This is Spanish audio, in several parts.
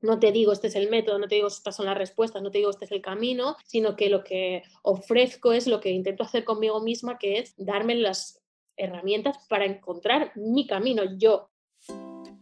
no te digo este es el método, no te digo estas son las respuestas, no te digo este es el camino, sino que lo que ofrezco es lo que intento hacer conmigo misma, que es darme las herramientas para encontrar mi camino yo.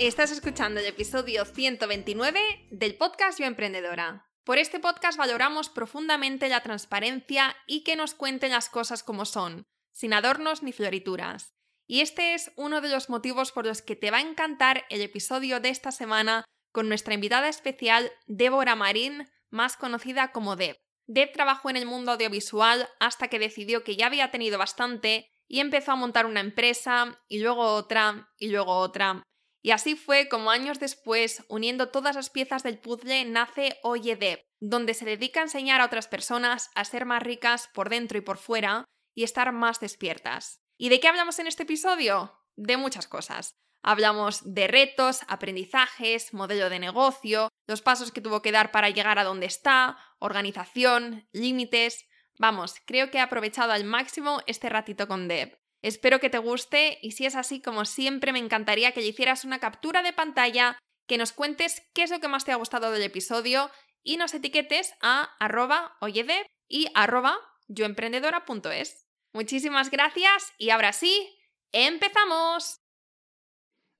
Estás escuchando el episodio 129 del podcast Yo Emprendedora. Por este podcast valoramos profundamente la transparencia y que nos cuenten las cosas como son, sin adornos ni florituras. Y este es uno de los motivos por los que te va a encantar el episodio de esta semana con nuestra invitada especial, Débora Marín, más conocida como Deb. Deb trabajó en el mundo audiovisual hasta que decidió que ya había tenido bastante y empezó a montar una empresa y luego otra y luego otra y así fue como años después, uniendo todas las piezas del puzzle, nace Oyedeb, donde se dedica a enseñar a otras personas a ser más ricas por dentro y por fuera y estar más despiertas. ¿Y de qué hablamos en este episodio? De muchas cosas. Hablamos de retos, aprendizajes, modelo de negocio, los pasos que tuvo que dar para llegar a donde está, organización, límites. Vamos, creo que he aprovechado al máximo este ratito con Deb. Espero que te guste y si es así, como siempre, me encantaría que le hicieras una captura de pantalla, que nos cuentes qué es lo que más te ha gustado del episodio y nos etiquetes a arroba oyede y arroba yoemprendedora.es. Muchísimas gracias y ahora sí, ¡empezamos!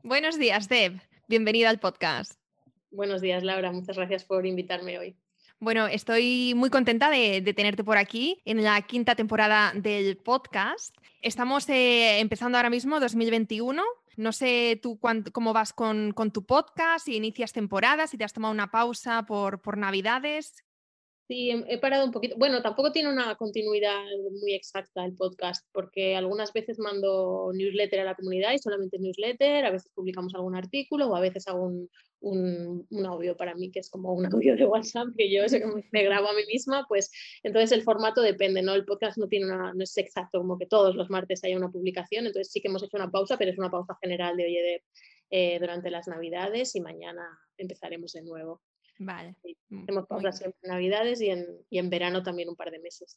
Buenos días, Deb. Bienvenida al podcast. Buenos días, Laura. Muchas gracias por invitarme hoy. Bueno, estoy muy contenta de, tenerte por aquí en la quinta temporada del podcast. Estamos eh, empezando ahora mismo 2021. No sé tú cómo vas con, tu podcast, si inicias temporadas, si te has tomado una pausa por, por Navidades. Sí, he parado un poquito. Bueno, tampoco tiene una continuidad muy exacta el podcast, porque algunas veces mando newsletter a la comunidad y solamente newsletter, a veces publicamos algún artículo o a veces hago un, un, audio para mí, que es como un audio de WhatsApp que yo me grabo a mí misma, pues entonces el formato depende, ¿no? El podcast no, tiene una, no es exacto, como que todos los martes haya una publicación, entonces sí que hemos hecho una pausa, pero es una pausa general de Oye de, eh, durante las Navidades y mañana empezaremos de nuevo. Vale. hemos pausas siempre en Navidades y en, y en, verano también un par de meses.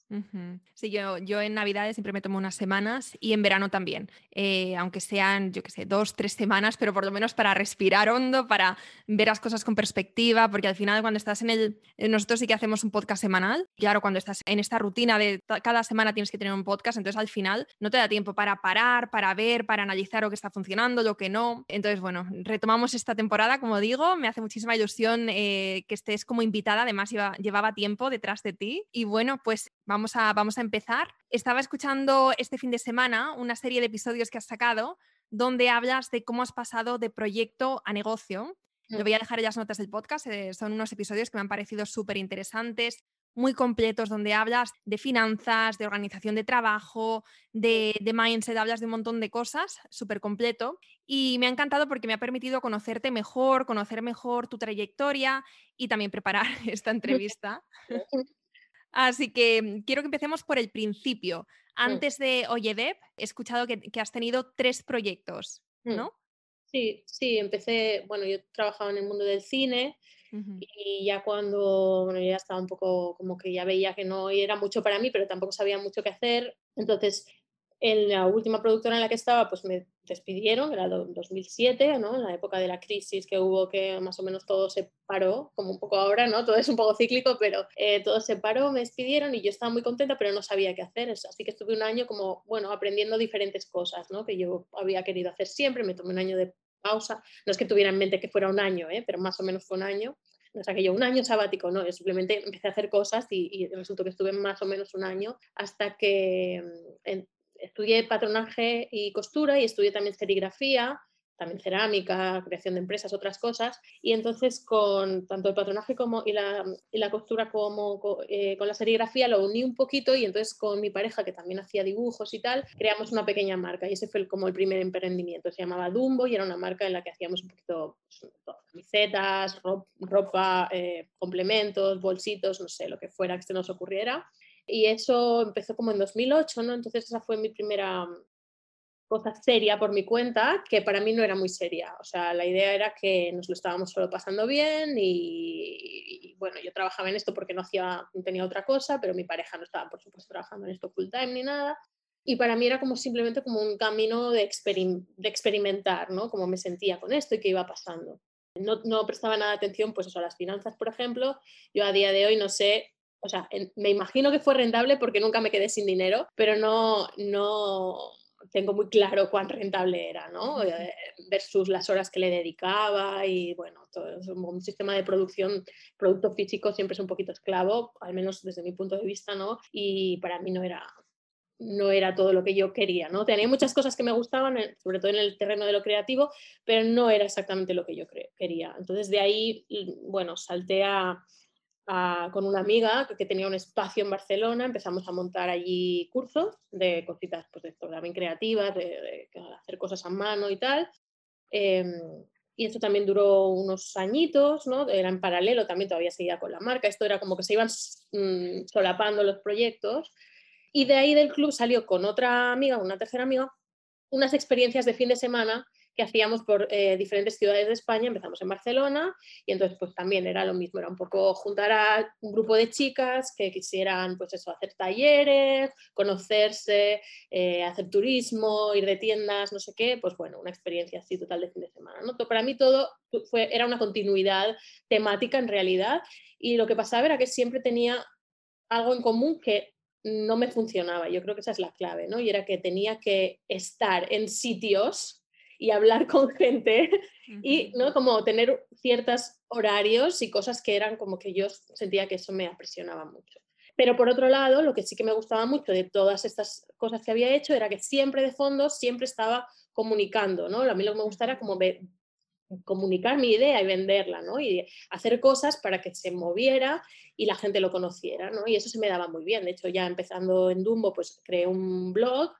Sí, yo, yo en Navidades siempre me tomo unas semanas y en verano también, eh, aunque sean, yo qué sé, dos, tres semanas, pero por lo menos para respirar hondo, para ver las cosas con perspectiva, porque al final cuando estás en el... Eh, nosotros sí que hacemos un podcast semanal, claro, cuando estás en esta rutina de cada semana tienes que tener un podcast, entonces al final no te da tiempo para parar, para ver, para analizar lo que está funcionando, lo que no. Entonces, bueno, retomamos esta temporada, como digo, me hace muchísima ilusión. Eh, que, estés como invitada, además llevaba tiempo detrás de ti. Y bueno, pues vamos a, vamos a empezar. Estaba escuchando este fin de semana una serie de episodios que has sacado donde hablas de cómo has pasado de proyecto a negocio. Lo mm. voy a dejar en las notas del podcast, eh, son unos episodios que me han parecido súper interesantes, muy completos donde hablas de finanzas, de organización de trabajo, de, de mindset, hablas de un montón de cosas, súper completo. Y me ha encantado porque me ha permitido conocerte mejor, conocer mejor tu trayectoria y también preparar esta entrevista. Así que mm, quiero que empecemos por el principio. Mm. Antes de Oyedep, he escuchado que, que has tenido tres proyectos, mm. ¿no? Sí, sí, empecé, bueno, yo trabajaba en el mundo del cine, y ya cuando, bueno, ya estaba un poco como que ya veía que no era mucho para mí, pero tampoco sabía mucho qué hacer. Entonces, en la última productora en la que estaba, pues me despidieron, era 2007, ¿no? En la época de la crisis que hubo, que más o menos todo se paró, como un poco ahora, ¿no? Todo es un poco cíclico, pero eh, todo se paró, me despidieron y yo estaba muy contenta, pero no sabía qué hacer. Así que estuve un año como, bueno, aprendiendo diferentes cosas, ¿no? Que yo había querido hacer siempre, me tomé un año de pausa. No es que tuviera en mente que fuera un año, ¿eh? pero más o menos fue un año o sea que yo un año sabático, no, simplemente empecé a hacer cosas y, resultó que estuve más o menos un año hasta que mm, estudié patronaje y costura y estudié también serigrafía también cerámica, creación de empresas, otras cosas. Y entonces con tanto el patronaje como, y, la, y la costura como eh, con la serigrafía lo uní un poquito y entonces con mi pareja, que también hacía dibujos y tal, creamos una pequeña marca y ese fue como el primer emprendimiento. Se llamaba Dumbo y era una marca en la que hacíamos un poquito pues, camisetas, ropa, eh, complementos, bolsitos, no sé, lo que fuera que se nos ocurriera. Y eso empezó como en 2008, ¿no? Entonces esa fue mi primera cosa seria por mi cuenta, que para mí no era muy seria. O sea, la idea era que nos lo estábamos solo pasando bien y, bueno, yo trabajaba en esto porque no, hacía, no tenía otra cosa, pero mi pareja no estaba, por supuesto, trabajando en esto full time ni nada. Y para mí era como simplemente como un camino de, de experimentar, ¿no? Cómo me sentía con esto y qué iba pasando. No, no prestaba nada atención, pues eso, a las finanzas, por ejemplo. Yo a día de hoy no sé o sea, me imagino que fue rentable porque nunca me quedé sin dinero, pero no, no, tengo muy claro cuán rentable era, ¿no? Eh, versus las horas que le dedicaba y bueno, todo un sistema de producción, producto físico siempre es un poquito esclavo, al menos desde mi punto de vista, ¿no? Y para mí no era no era todo lo que yo quería, ¿no? Tenía muchas cosas que me gustaban, sobre todo en el terreno de lo creativo, pero no era exactamente lo que yo quería. Entonces de ahí, bueno, salté a, con una amiga que, tenía un espacio en Barcelona, empezamos a montar allí cursos de cositas pues, de, también creativas, de, hacer cosas a mano y tal. Em, y esto también duró unos añitos, ¿no? Era en paralelo, también todavía seguía con la marca. Esto era como que se iban mm, solapando los proyectos. Y de ahí del club salió con otra amiga, una tercera amiga, unas experiencias de fin de semana que hacíamos por eh, diferentes ciudades de España. Empezamos en Barcelona y entonces pues también era lo mismo, era un poco juntar a un grupo de chicas que quisieran pues eso, hacer talleres, conocerse, eh, hacer turismo, ir de tiendas, no sé qué, pues bueno, una experiencia así total de fin de semana. ¿no? Para mí todo fue, era una continuidad temática en realidad y lo que pasaba era que siempre tenía algo en común que no me funcionaba. Yo creo que esa es la clave, ¿no? Y era que tenía que estar en sitios y hablar con gente y ¿no? como tener ciertos horarios y cosas que eran como que yo sentía que eso me apresionaba mucho. Pero por otro lado, lo que sí que me gustaba mucho de todas estas cosas que había hecho era que siempre de fondo, siempre estaba comunicando, ¿no? A mí lo que me gustaba era como comunicar mi idea y venderla, ¿no? Y hacer cosas para que se moviera y la gente lo conociera, ¿no? Y eso se me daba muy bien. De hecho, ya empezando en Dumbo, pues creé un blog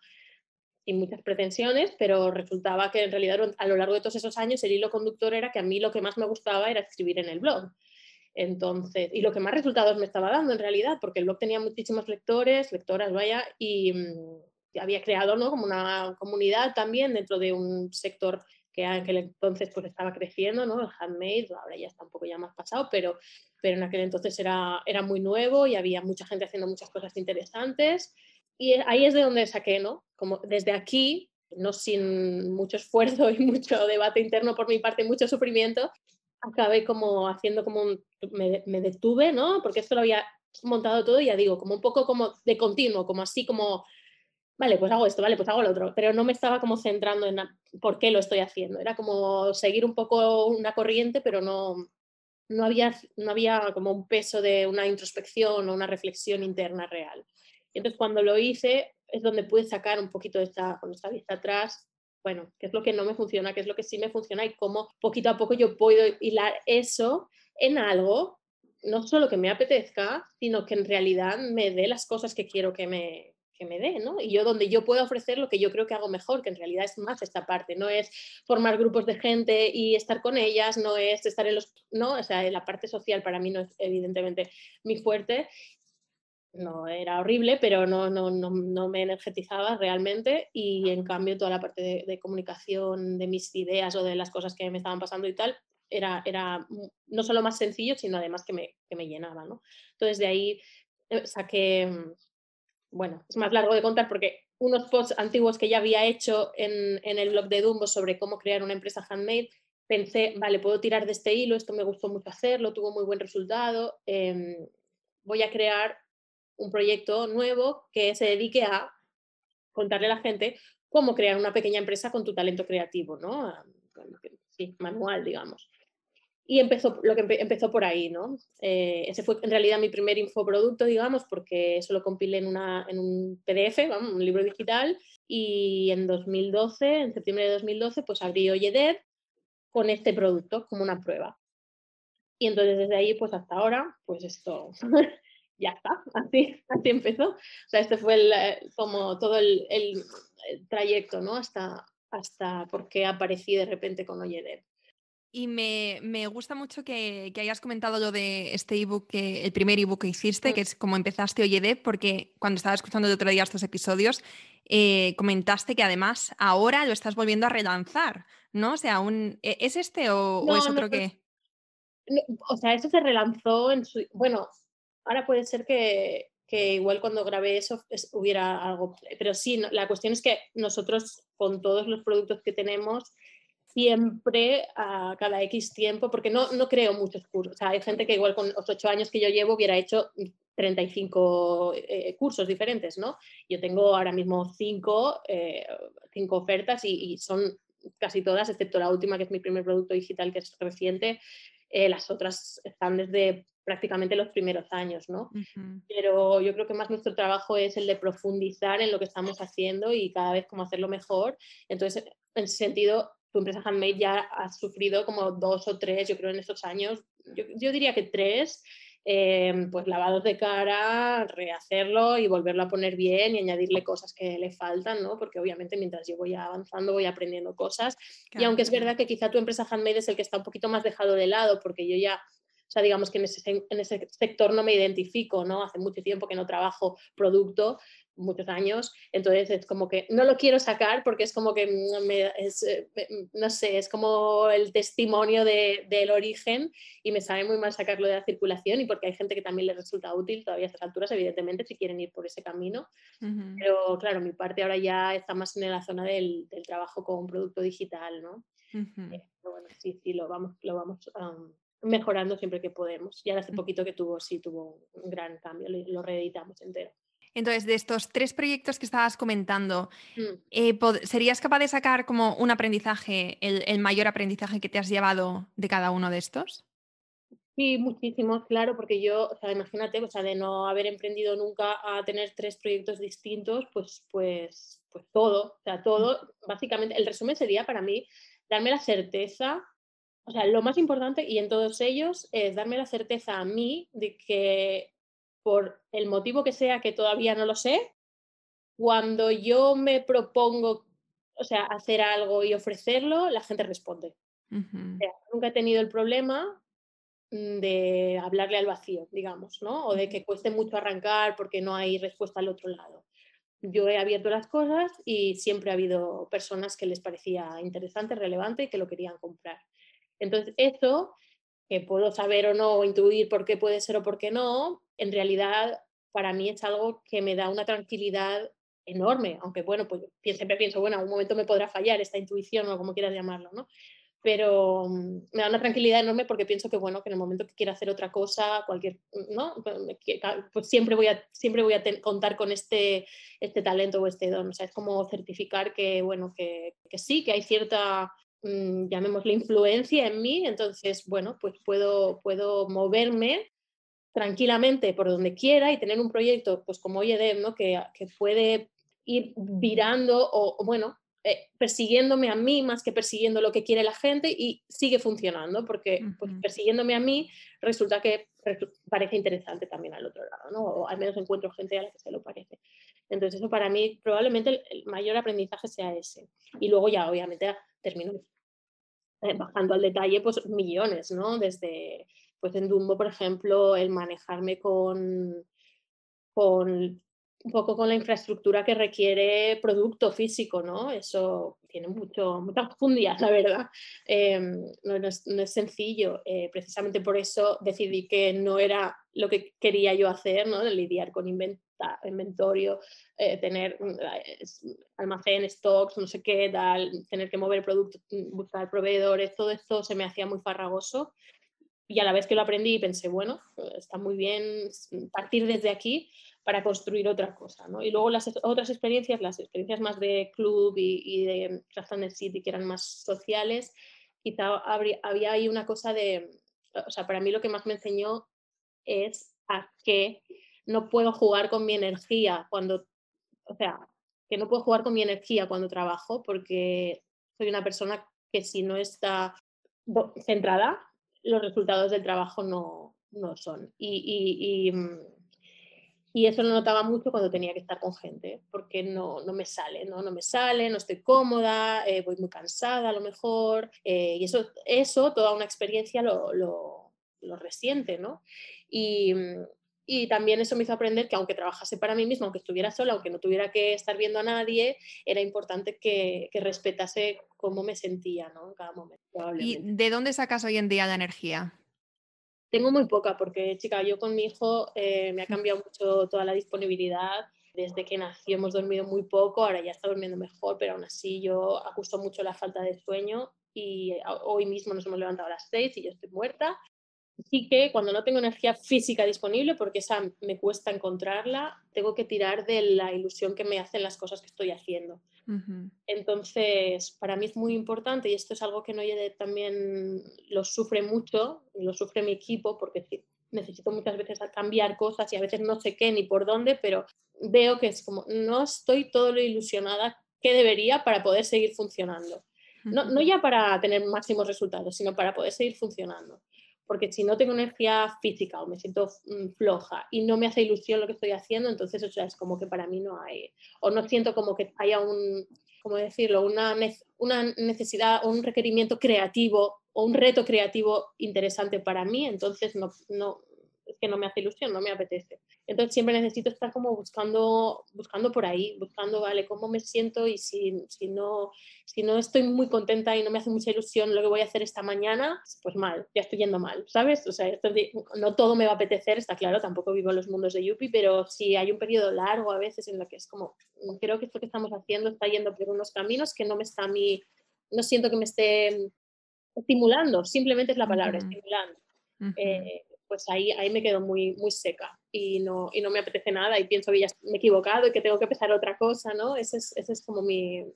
y muchas pretensiones, pero resultaba que en realidad a lo largo de todos esos años el hilo conductor era que a mí lo que más me gustaba era escribir en el blog. Entonces, y lo que más resultados me estaba dando en realidad, porque el blog tenía muchísimos lectores, lectoras, vaya, y, mm, había creado ¿no? como una comunidad también dentro de un sector que en aquel entonces pues estaba creciendo, ¿no? El handmade, ahora ya está un poco ya más pasado, pero, pero en aquel entonces era, era muy nuevo y había mucha gente haciendo muchas cosas interesantes y ahí es de donde saqué, ¿no? Como desde aquí, no sin mucho esfuerzo y mucho debate interno por mi parte, mucho sufrimiento, acabé como haciendo como un, me, me detuve, ¿no? Porque esto lo había montado todo, ya digo, como un poco como de continuo, como así como, vale, pues hago esto, vale, pues hago lo otro, pero no me estaba como centrando en por qué lo estoy haciendo, era como seguir un poco una corriente, pero no, no, había, no había como un peso de una introspección o una reflexión interna real. Entonces cuando lo hice es donde pude sacar un poquito de esta, con esta vista atrás, bueno, qué es lo que no me funciona, qué es lo que sí me funciona y cómo poquito a poco yo puedo hilar eso en algo, no solo que me apetezca, sino que en realidad me dé las cosas que quiero que me, que me dé, ¿no? Y yo donde yo puedo ofrecer lo que yo creo que hago mejor, que en realidad es más esta parte, no es formar grupos de gente y estar con ellas, no es estar en los, no, o sea, la parte social para mí no es evidentemente mi fuerte no era horrible, pero no, no, no, no, me energetizaba realmente y en cambio toda la parte de, comunicación de mis ideas o de las cosas que me estaban pasando y tal era, era no solo más sencillo, sino además que me, que me llenaba. ¿no? Entonces de ahí eh, saqué, mm, bueno, es más largo de contar porque unos posts antiguos que ya había hecho en, en el blog de Dumbo sobre cómo crear una empresa handmade, pensé, vale, puedo tirar de este hilo, esto me gustó mucho hacerlo, tuvo muy buen resultado, em, voy a crear un proyecto nuevo que se dedique a contarle a la gente cómo crear una pequeña empresa con tu talento creativo, ¿no? Sí, manual, digamos. Y empezó, lo que empezó por ahí, ¿no? Eh, ese fue en realidad mi primer infoproducto, digamos, porque eso lo compilé en, una, en un PDF, un libro digital, y en 2012, en septiembre de 2012, pues abrí Oyedev con este producto como una prueba. Y entonces desde ahí, pues hasta ahora, pues esto ya está, así, así empezó. O sea, este fue el, eh, como todo el, el, trayecto, ¿no? Hasta, hasta porque aparecí de repente con Oyedev. Y me, me, gusta mucho que, que, hayas comentado lo de este ebook, que, el primer ebook que hiciste, mm. que es como empezaste Oyedev, porque cuando estaba escuchando el otro día estos episodios, eh, comentaste que además ahora lo estás volviendo a relanzar, ¿no? O sea, un, ¿e, ¿es este o, es otro que...? o sea, eso se relanzó en su... Bueno, ahora puede ser que, que igual cuando grabé eso hubiera algo, pero sí, la cuestión es que nosotros con todos los productos que tenemos siempre a cada X tiempo, porque no, no creo muchos cursos. O sea, hay gente que igual con los ocho años que yo llevo hubiera hecho 35 eh, cursos diferentes, ¿no? Yo tengo ahora mismo cinco, eh, cinco ofertas y, son casi todas, excepto la última, que es mi primer producto digital, que es reciente. Eh, las otras están desde prácticamente los primeros años, ¿no? Pero yo creo que más nuestro trabajo es el de profundizar en lo que estamos haciendo y cada vez cómo hacerlo mejor. Entonces, en ese sentido, tu empresa Handmade ya ha sufrido como dos o tres, yo creo, en estos años, yo, diría que tres, em, pues lavados de cara, rehacerlo y volverlo a poner bien y añadirle cosas que le faltan, ¿no? Porque obviamente mientras yo voy avanzando voy aprendiendo cosas. Y aunque es verdad que quizá tu empresa Handmade es el que está un poquito más dejado de lado, porque yo ya o sea, digamos que en ese, en ese, sector no me identifico, ¿no? Hace mucho tiempo que no trabajo producto, muchos años, entonces es como que no lo quiero sacar porque es como que me, es, eh, no sé, es como el testimonio de, del origen y me sabe muy mal sacarlo de la circulación y porque hay gente que también le resulta útil todavía a estas alturas, evidentemente, si quieren ir por ese camino. Pero claro, mi parte ahora ya está más en la zona del, del trabajo con un producto digital, ¿no? Eh, bueno, sí, sí, lo vamos, lo vamos mejorando siempre que podemos. Ya hace poquito que tuvo, sí, tuvo un gran cambio, lo reeditamos entero. Entonces, de estos tres proyectos que estabas comentando, mm. eh, ¿serías capaz de sacar como un aprendizaje, el, mayor aprendizaje que te has llevado de cada uno de estos? Sí, muchísimo, claro, porque yo, o sea, imagínate, o sea, de no haber emprendido nunca a tener tres proyectos distintos, pues, pues, pues todo, o sea, todo, básicamente, el resumen sería para mí darme la certeza, o sea, lo más importante y en todos ellos es darme la certeza a mí de que por el motivo que sea, que todavía no lo sé, cuando yo me propongo, o sea, hacer algo y ofrecerlo, la gente responde. nunca he tenido el problema mm, de hablarle al vacío, digamos, ¿no? O de que cueste mucho arrancar porque no hay respuesta al otro lado. Yo he abierto las cosas y siempre ha habido personas que les parecía interesante, relevante y que lo querían comprar. Entonces, eso puedo saber o no, o intuir por qué puede ser o por qué no, en realidad para mí es algo que me da una tranquilidad enorme, aunque bueno, pues siempre pienso, bueno, a un momento me podrá fallar esta intuición o como quieras llamarlo, ¿no? Pero mm, me da una tranquilidad enorme porque pienso que bueno, que en el momento que quiera hacer otra cosa, cualquier, ¿no? Pues, pues siempre voy a, siempre voy a contar con este, este talento o este don, o sea, es como certificar que, bueno, que, que sí, que hay cierta Mm, llamémosle influencia en mí, entonces, bueno, pues puedo, puedo moverme tranquilamente por donde quiera y tener un proyecto, pues como OYEDEM, ¿no? que, que puede ir virando o, bueno, eh, persiguiéndome a mí más que persiguiendo lo que quiere la gente y sigue funcionando, porque pues, persiguiéndome a mí resulta que parece interesante también al otro lado, ¿no? o al menos encuentro gente a la que se lo parece. Entonces eso para mí probablemente el mayor aprendizaje sea ese. Y luego ya obviamente termino eh, bajando al detalle, pues millones, ¿no? Desde, pues en Dumbo, por ejemplo, el manejarme con, con un poco con la infraestructura que requiere producto físico, ¿no? Eso tiene mucho, muchas profundidad, la verdad. Em, no, es, sencillo. Eh, precisamente por eso decidí que no era lo que quería yo hacer, ¿no? De lidiar con inventorio, eh, tener mm, almacén, stocks, no sé qué, tal, tener que mover productos, mm, buscar proveedores, todo esto se me hacía muy farragoso. Y a la vez que lo aprendí pensé, bueno, está muy bien partir desde aquí para construir otra cosa. ¿no? Y luego las otras experiencias, las experiencias más de club y, y de Craft City, que eran más sociales, quizá habría, había ahí una cosa de, o sea, para mí lo que más me enseñó es a que no puedo jugar con mi energía cuando, o sea, que no puedo jugar con mi energía cuando trabajo porque soy una persona que si no está centrada, los resultados del trabajo no, no son. Y, y, mm, y, eso lo notaba mucho cuando tenía que estar con gente, porque no, no me sale, ¿no? no me sale, no estoy cómoda, eh, voy muy cansada a lo mejor, eh, y eso, eso, toda una experiencia lo, lo, lo resiente, ¿no? Y, mm, y también eso me hizo aprender que aunque trabajase para mí misma, aunque estuviera sola, aunque no tuviera que estar viendo a nadie, era importante que, que respetase cómo me sentía ¿no? en cada momento. ¿Y de dónde sacas hoy en día la energía? Tengo muy poca porque, chica, yo con mi hijo eh, me ha cambiado mucho toda la disponibilidad. Desde que nació hemos dormido muy poco, ahora ya está durmiendo mejor, pero aún así yo acuso mucho la falta de sueño y hoy mismo nos hemos levantado a las seis y yo estoy muerta sí que cuando no tengo energía física disponible, porque esa me cuesta encontrarla, tengo que tirar de la ilusión que me hacen las cosas que estoy haciendo. Entonces, para mí es muy importante y esto es algo que no también lo sufre mucho, lo sufre mi equipo, porque necesito muchas veces cambiar cosas y a veces no sé qué ni por dónde, pero veo que es como, no estoy todo lo ilusionada que debería para poder seguir funcionando. No, no ya para tener máximos resultados, sino para poder seguir funcionando porque si no tengo energía física o me siento mm, floja y no me hace ilusión lo que estoy haciendo, entonces o sea, es como que para mí no hay, o no siento como que haya un, ¿cómo decirlo?, una, una necesidad o un requerimiento creativo o un reto creativo interesante para mí, entonces no, no, que no me hace ilusión, no me apetece. Entonces siempre necesito estar como buscando, buscando por ahí, buscando, vale, cómo me siento y si, si, no, si no estoy muy contenta y no me hace mucha ilusión lo que voy a hacer esta mañana, pues mal, ya estoy yendo mal, ¿sabes? O sea, no todo me va a apetecer, está claro, tampoco vivo en los mundos de Yuppie, pero si hay un periodo largo a veces en lo que es como, creo que esto que estamos haciendo está yendo por unos caminos que no me está a mí, no siento que me esté estimulando, simplemente es la palabra, estimulando pues ahí, ahí me quedo muy, muy seca y no, y no me apetece nada y pienso que ya me he equivocado y que tengo que empezar otra cosa, ¿no? Ese es, ese es como mi,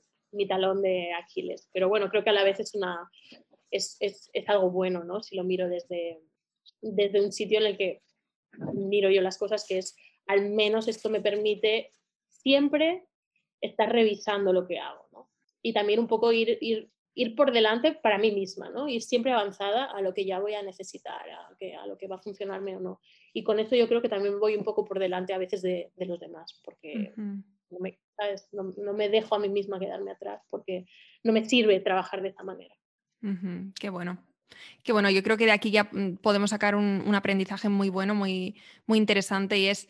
talón de Aquiles. Pero bueno, creo que a la vez es, una, es, es, es, algo bueno, ¿no? Si lo miro desde, desde un sitio en el que miro yo las cosas, que es al menos esto me permite siempre estar revisando lo que hago, ¿no? Y también un poco ir ir por delante para mí misma, ¿no? Ir siempre avanzada a lo que ya voy a necesitar, a, que, a lo que va a funcionarme o no. Y con eso yo creo que también voy un poco por delante a veces de, de los demás, porque no, me, No, me, dejo a mí misma quedarme atrás, porque no me sirve trabajar de esa manera. Qué bueno. Qué bueno, yo creo que de aquí ya mm, podemos sacar un, un aprendizaje muy bueno, muy, muy interesante y es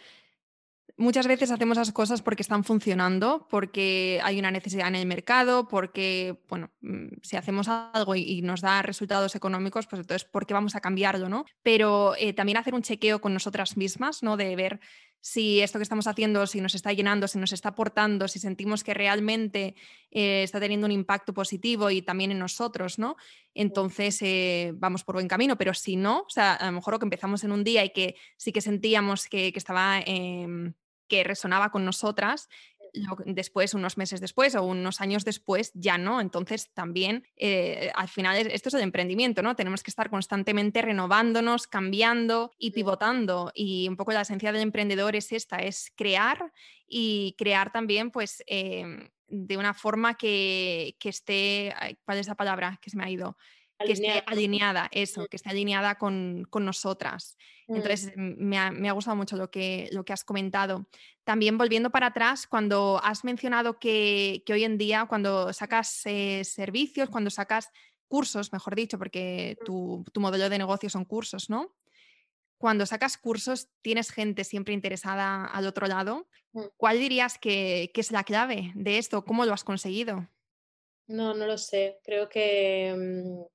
muchas veces hacemos las cosas porque están funcionando, porque hay una necesidad en el mercado, porque, bueno, mm, si hacemos algo y, nos da resultados económicos, pues entonces, ¿por qué vamos a cambiarlo, no? Pero eh, también hacer un chequeo con nosotras mismas, ¿no? De ver si esto que estamos haciendo, si nos está llenando, si nos está aportando, si sentimos que realmente eh, está teniendo un impacto positivo y también en nosotros, ¿no? Entonces eh, vamos por buen camino, pero si no, o sea, a lo mejor lo que empezamos en un día y que sí que sentíamos que, estaba... Em, que resonaba con nosotras, después, unos meses después o unos años después, ya no. Entonces, también eh, al final esto es el emprendimiento, ¿no? Tenemos que estar constantemente renovándonos, cambiando y pivotando. Y un poco la esencia del emprendedor es esta, es crear y crear también, pues, em, de una forma que, que esté, ¿cuál es la palabra que se me ha ido? Que esté alineada, eso, que esté alineada con, con nosotras. Mm. Entonces, me ha, me ha, gustado mucho lo que, lo que has comentado. También volviendo para atrás, cuando has mencionado que, que hoy en día, cuando sacas eh, servicios, cuando sacas cursos, mejor dicho, porque mm. tu, tu, modelo de negocio son cursos, ¿no? Cuando sacas cursos, tienes gente siempre interesada al otro lado. Mm. ¿Cuál dirías que, que es la clave de esto? ¿Cómo lo has conseguido? No, no lo sé. Creo que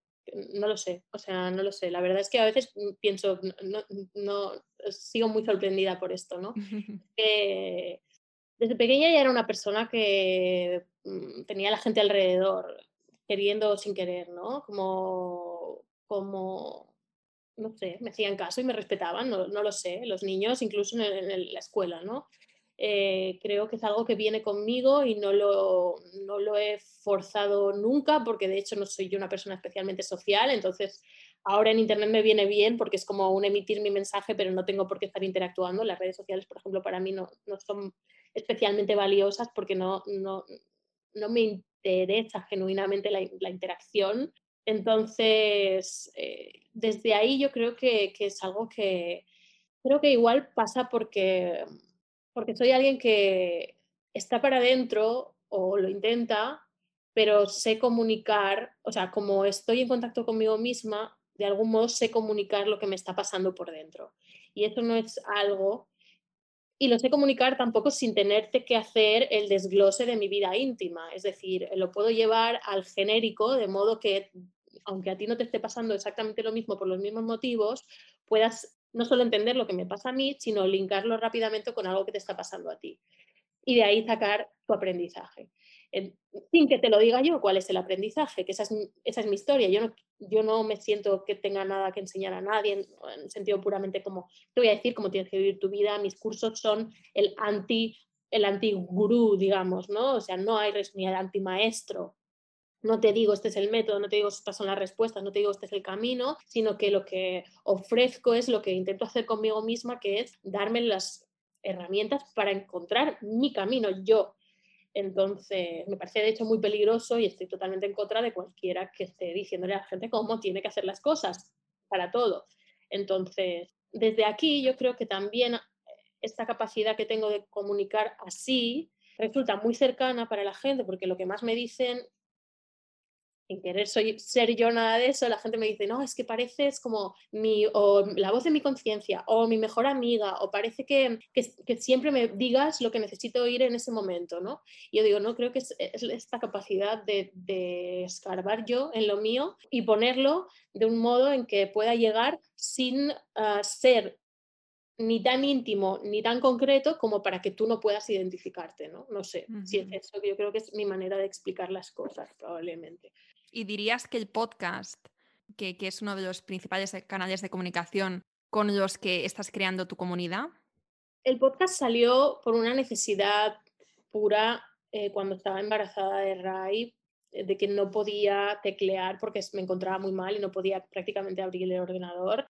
no lo sé, o sea, no lo sé. La verdad es que a veces pienso, no, no sigo muy sorprendida por esto, ¿no? desde pequeña ya era una persona que mm, tenía la gente alrededor, queriendo o sin querer, ¿no? Como, como, no sé, me hacían caso y me respetaban, no, no lo sé, los niños, incluso en, la escuela, ¿no? Eh, creo que es algo que viene conmigo y no lo, no lo he forzado nunca, porque de hecho no soy yo una persona especialmente social, entonces ahora en Internet me viene bien porque es como un emitir mi mensaje, pero no tengo por qué estar interactuando. Las redes sociales, por ejemplo, para mí no, no son especialmente valiosas porque no, no, no me interesa genuinamente la, la interacción. Entonces, eh, desde ahí yo creo que, que, es algo que creo que igual pasa porque, porque soy alguien que está para adentro o lo intenta, pero sé comunicar, o sea, como estoy en contacto conmigo misma, de algún modo sé comunicar lo que me está pasando por dentro. Y eso no es algo y lo sé comunicar tampoco sin tenerte que hacer el desglose de mi vida íntima. Es decir, lo puedo llevar al genérico, de modo que, aunque a ti no te esté pasando exactamente lo mismo por los mismos motivos, puedas no solo entender lo que me pasa a mí, sino linkarlo rápidamente con algo que te está pasando a ti. Y de ahí sacar tu aprendizaje sin que te lo diga yo cuál es el aprendizaje, que esa es, esa es mi historia. Yo no, yo no me siento que tenga nada que enseñar a nadie en, sentido puramente como, te voy a decir cómo tienes que vivir tu vida, mis cursos son el anti el anti-gurú, digamos, ¿no? O sea, no hay ni el anti-maestro. No te digo este es el método, no te digo estas son las respuestas, no te digo este es el camino, sino que lo que ofrezco es lo que intento hacer conmigo misma, que es darme las herramientas para encontrar mi camino yo entonces, me parece de hecho muy peligroso y estoy totalmente en contra de cualquiera que esté diciéndole a la gente cómo tiene que hacer las cosas para todo. Entonces, desde aquí yo creo que también esta capacidad que tengo de comunicar así resulta muy cercana para la gente, porque lo que más me dicen sin querer ser yo nada de eso, la gente me dice, no, es que pareces como mi, o la voz de mi conciencia, o mi mejor amiga, o parece que, que, siempre me digas lo que necesito oír en ese momento, ¿no? Y yo digo, no, creo que es, esta capacidad de, de, escarbar yo en lo mío y ponerlo de un modo en que pueda llegar sin ah, ser ni tan íntimo ni tan concreto como para que tú no puedas identificarte, ¿no? No sé, si es eso, yo creo que es mi manera de explicar las cosas, probablemente. ¿Y dirías que el podcast, que, es uno de los principales canales de comunicación con los que estás creando tu comunidad? El podcast salió por una necesidad pura eh, cuando estaba embarazada de Rai, eh, de que no podía teclear porque me encontraba muy mal y no podía prácticamente abrir el ordenador.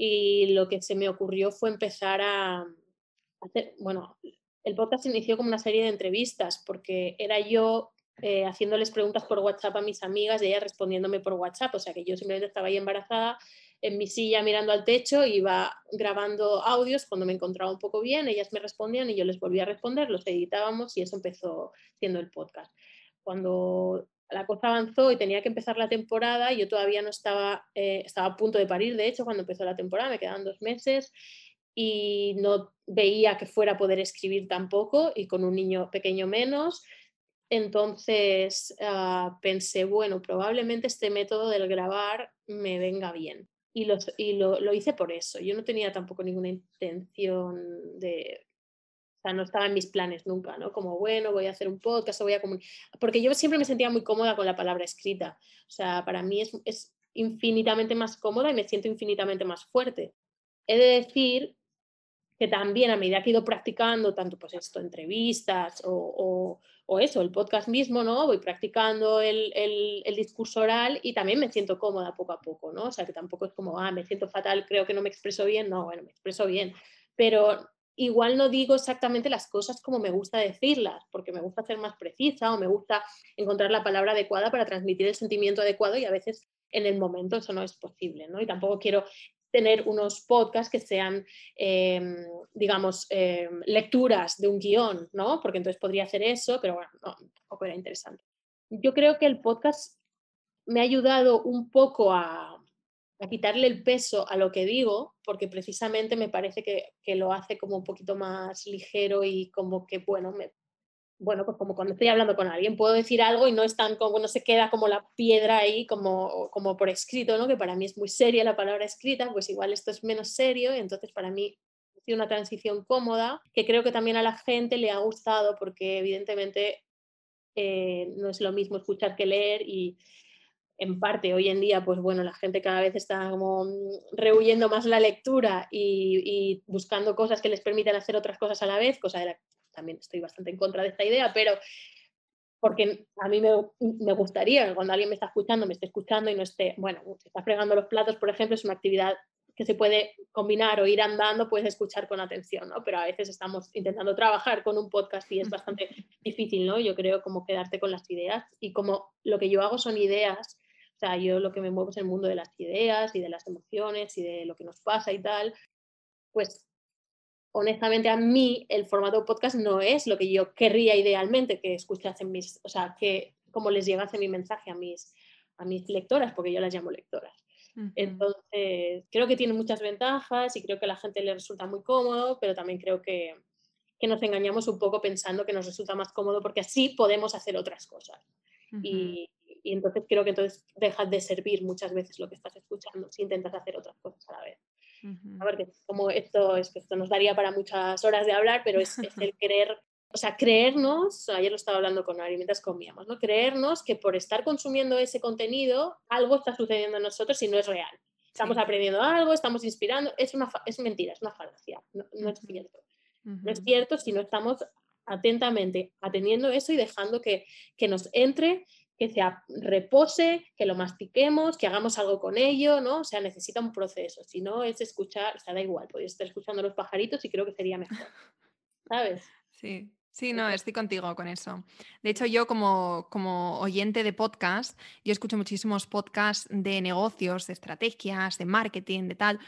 Y lo que se me ocurrió fue empezar a hacer, bueno, el podcast inició como una serie de entrevistas porque era yo eh, haciéndoles preguntas por WhatsApp a mis amigas y ellas respondiéndome por WhatsApp. O sea que yo simplemente estaba ahí embarazada en mi silla mirando al techo, iba grabando audios cuando me encontraba un poco bien, ellas me respondían y yo les volvía a responder, los editábamos y eso empezó siendo el podcast. Cuando la cosa avanzó y tenía que empezar la temporada, yo todavía no estaba, eh, estaba a punto de parir, de hecho, cuando empezó la temporada, me quedaban dos meses y no veía que fuera a poder escribir tampoco y con un niño pequeño menos. Entonces ah, pensé, bueno, probablemente este método del grabar me venga bien. Y, lo, hice por eso. Yo no tenía tampoco ninguna intención de, no estaba en mis planes nunca, ¿no? Como, bueno, voy a hacer un podcast voy a comunicar. Porque yo siempre me sentía muy cómoda con la palabra escrita. O sea, para mí es, es, infinitamente más cómoda y me siento infinitamente más fuerte. He de decir que también a medida que he ido practicando, tanto pues esto, entrevistas o, o, eso, el podcast mismo, ¿no? Voy practicando el, el, el, discurso oral y también me siento cómoda poco a poco, ¿no? O sea, que tampoco es como, ah, me siento fatal, creo que no me expreso bien, no, bueno, me expreso bien, pero igual no digo exactamente las cosas como me gusta decirlas, porque me gusta ser más precisa o me gusta encontrar la palabra adecuada para transmitir el sentimiento adecuado y a veces en el momento eso no es posible, ¿no? Y tampoco quiero tener unos podcasts que sean, em, digamos, em, lecturas de un guion, ¿no? Porque entonces podría hacer eso, pero bueno, no, tampoco era interesante. Yo creo que el podcast me ha ayudado un poco a, quitarle el peso a lo que digo, porque precisamente me parece que, que, lo hace como un poquito más ligero y como que, bueno, me, bueno, pues como cuando estoy hablando con alguien, puedo decir algo y no es tan como, no se queda como la piedra ahí, como, como por escrito, ¿no? Que para mí es muy seria la palabra escrita, pues igual esto es menos serio, y entonces para mí ha una transición cómoda, que creo que también a la gente le ha gustado, porque evidentemente eh, no es lo mismo escuchar que leer y en parte hoy en día, pues bueno, la gente cada vez está como rehuyendo más la lectura y, y buscando cosas que les permitan hacer otras cosas a la vez, cosa de la también estoy bastante en contra de esta idea, pero porque a mí me, me, gustaría que cuando alguien me está escuchando, me esté escuchando y no esté, bueno, si está fregando los platos, por ejemplo, es una actividad que se puede combinar o ir andando, puedes escuchar con atención, ¿no? Pero a veces estamos intentando trabajar con un podcast y es bastante difícil, ¿no? Yo creo como quedarte con las ideas y como lo que yo hago son ideas, o sea, yo lo que me muevo es el mundo de las ideas y de las emociones y de lo que nos pasa y tal, pues honestamente a mí el formato podcast no es lo que yo querría idealmente que escuchasen mis, o sea, que como les llegase mi mensaje a mis, a mis lectoras, porque yo las llamo lectoras. Entonces, creo que tiene muchas ventajas y creo que a la gente le resulta muy cómodo, pero también creo que, que nos engañamos un poco pensando que nos resulta más cómodo porque así podemos hacer otras cosas. y, y, entonces creo que entonces dejas de servir muchas veces lo que estás escuchando si intentas hacer otras cosas a la vez. A ver, como esto, esto nos daría para muchas horas de hablar, pero es, es el querer o sea, creernos, ayer lo estaba hablando con Ari mientras comíamos, ¿no? Creernos que por estar consumiendo ese contenido, algo está sucediendo en nosotros y no es real. Estamos aprendiendo algo, estamos inspirando, es, una, es mentira, es una falacia, no, es cierto. No es cierto si no estamos atentamente atendiendo eso y dejando que, que nos entre, que se repose, que lo mastiquemos, que hagamos algo con ello, ¿no? O sea, necesita un proceso, si no es escuchar, o sea, da igual, podéis estar escuchando a los pajaritos y creo que sería mejor, ¿sabes? Sí, Sí, no, estoy contigo con eso. De hecho, yo como, como oyente de podcast, yo escucho muchísimos podcasts de negocios, de estrategias, de marketing, de tal.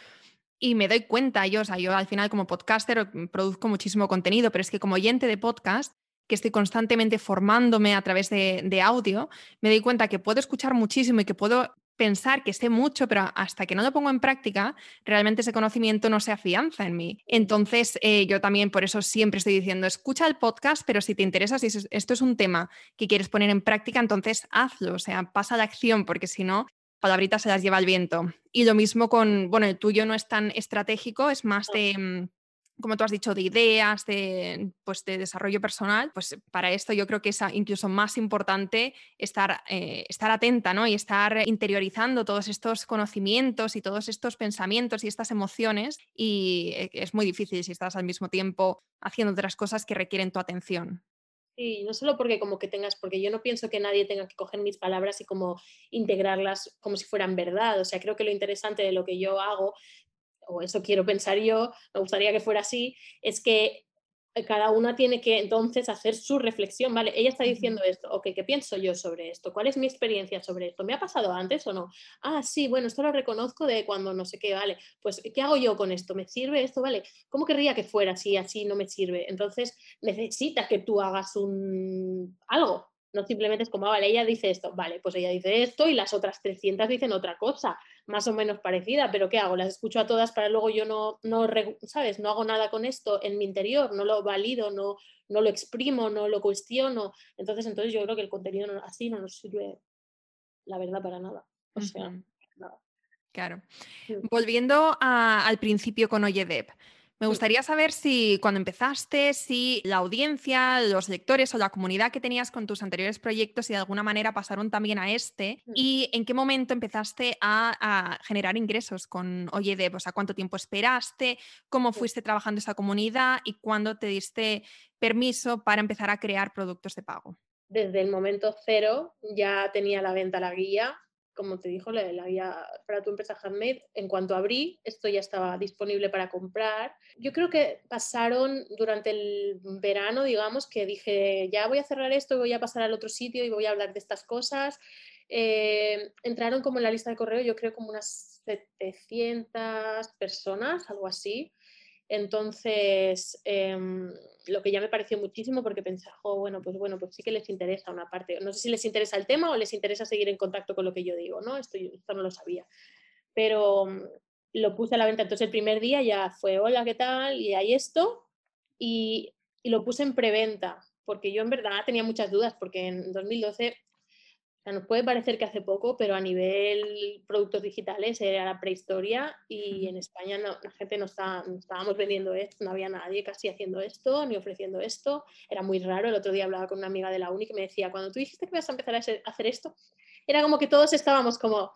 Y me doy cuenta, yo, o sea, yo al final como podcaster produzco muchísimo contenido, pero es que como oyente de podcast, que estoy constantemente formándome a través de, de, audio, me doy cuenta que puedo escuchar muchísimo y que puedo pensar que sé mucho, pero hasta que no lo pongo en práctica, realmente ese conocimiento no se afianza en mí. Entonces, eh, yo también por eso siempre estoy diciendo, escucha el podcast, pero si te interesa, si esto es un tema que quieres poner en práctica, entonces hazlo, o sea, pasa la acción, porque si no, palabritas se las lleva el viento. Y lo mismo con, bueno, el tuyo no es tan estratégico, es más de mm, como tú has dicho, de ideas, de, pues, de desarrollo personal, pues para esto yo creo que es incluso más importante estar, eh, estar atenta ¿no? y estar interiorizando todos estos conocimientos y todos estos pensamientos y estas emociones y eh, es muy difícil si estás al mismo tiempo haciendo otras cosas que requieren tu atención. Sí, no solo porque como que tengas, porque yo no pienso que nadie tenga que coger mis palabras y como integrarlas como si fueran verdad. O sea, creo que lo interesante de lo que yo hago o eso quiero pensar yo, me gustaría que fuera así, es que eh, cada una tiene que entonces hacer su reflexión, ¿vale? Ella está diciendo esto, ok, ¿qué pienso yo sobre esto? ¿Cuál es mi experiencia sobre esto? ¿Me ha pasado antes o no? Ah, sí, bueno, esto lo reconozco de cuando no sé qué, ¿vale? Pues, ¿qué hago yo con esto? ¿Me sirve esto? ¿Vale? ¿Cómo querría que fuera así, así no me sirve? Entonces, necesitas que tú hagas un algo, no simplemente es como, ah, vale, ella dice esto, vale, pues ella dice esto y las otras 300 dicen otra cosa, más o menos parecida, pero ¿qué hago? Las escucho a todas para luego yo no, no ¿sabes? No hago nada con esto en mi interior, no lo valido, no, no lo exprimo, no lo cuestiono. Entonces, entonces yo creo que el contenido así no nos sirve, la verdad, para nada. O sea, nada. Claro. Volviendo al principio con Oyedep. Me gustaría saber si cuando empezaste, si la audiencia, los lectores o la comunidad que tenías con tus anteriores proyectos, si de alguna manera pasaron también a este mm. y en qué momento empezaste a, generar ingresos con Oyedev, o sea, cuánto tiempo esperaste, cómo fuiste trabajando esa comunidad y cuándo te diste permiso para empezar a crear productos de pago. Desde el momento cero ya tenía la venta la guía como te dijo, la, la guía para tu empresa handmade, en cuanto abrí, esto ya estaba disponible para comprar. Yo creo que pasaron durante el verano, digamos, que dije, ya voy a cerrar esto, voy a pasar al otro sitio y voy a hablar de estas cosas. Eh, entraron como en la lista de correo, yo creo como unas 700 personas, algo así. Entonces, em, lo que ya me pareció muchísimo porque pensé, bueno, pues bueno, pues sí que les interesa una parte. No sé si les interesa el tema o les interesa seguir en contacto con lo que yo digo, ¿no? Esto, esto no lo sabía. Pero mm, lo puse a la venta. Entonces el primer día ya fue, hola, ¿qué tal? Y hay esto. Y lo puse en preventa, porque yo en verdad tenía muchas dudas, porque en 2012 nos puede parecer que hace poco, pero a nivel productos digitales era la prehistoria y en España la gente no, está, estábamos vendiendo esto, no había nadie casi haciendo esto ni ofreciendo esto. Era muy raro. El otro día hablaba con una amiga de la uni que me decía, cuando tú dijiste que ibas a empezar a hacer esto, era como que todos estábamos como,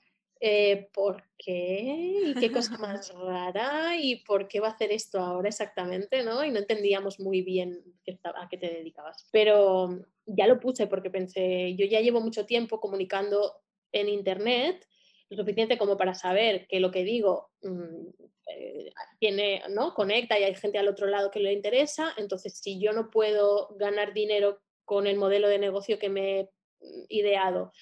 eh, ¿por qué? ¿Y qué cosa más rara? ¿Y por qué va a hacer esto ahora exactamente? ¿no? Y no entendíamos muy bien a qué te dedicabas. Pero ya lo puse porque pensé, yo ya llevo mucho tiempo comunicando en Internet, lo suficiente como para saber que lo que digo mm, eh, tiene, ¿no? conecta y hay gente al otro lado que le interesa. Entonces, si yo no puedo ganar dinero con el modelo de negocio que me he mm, ideado,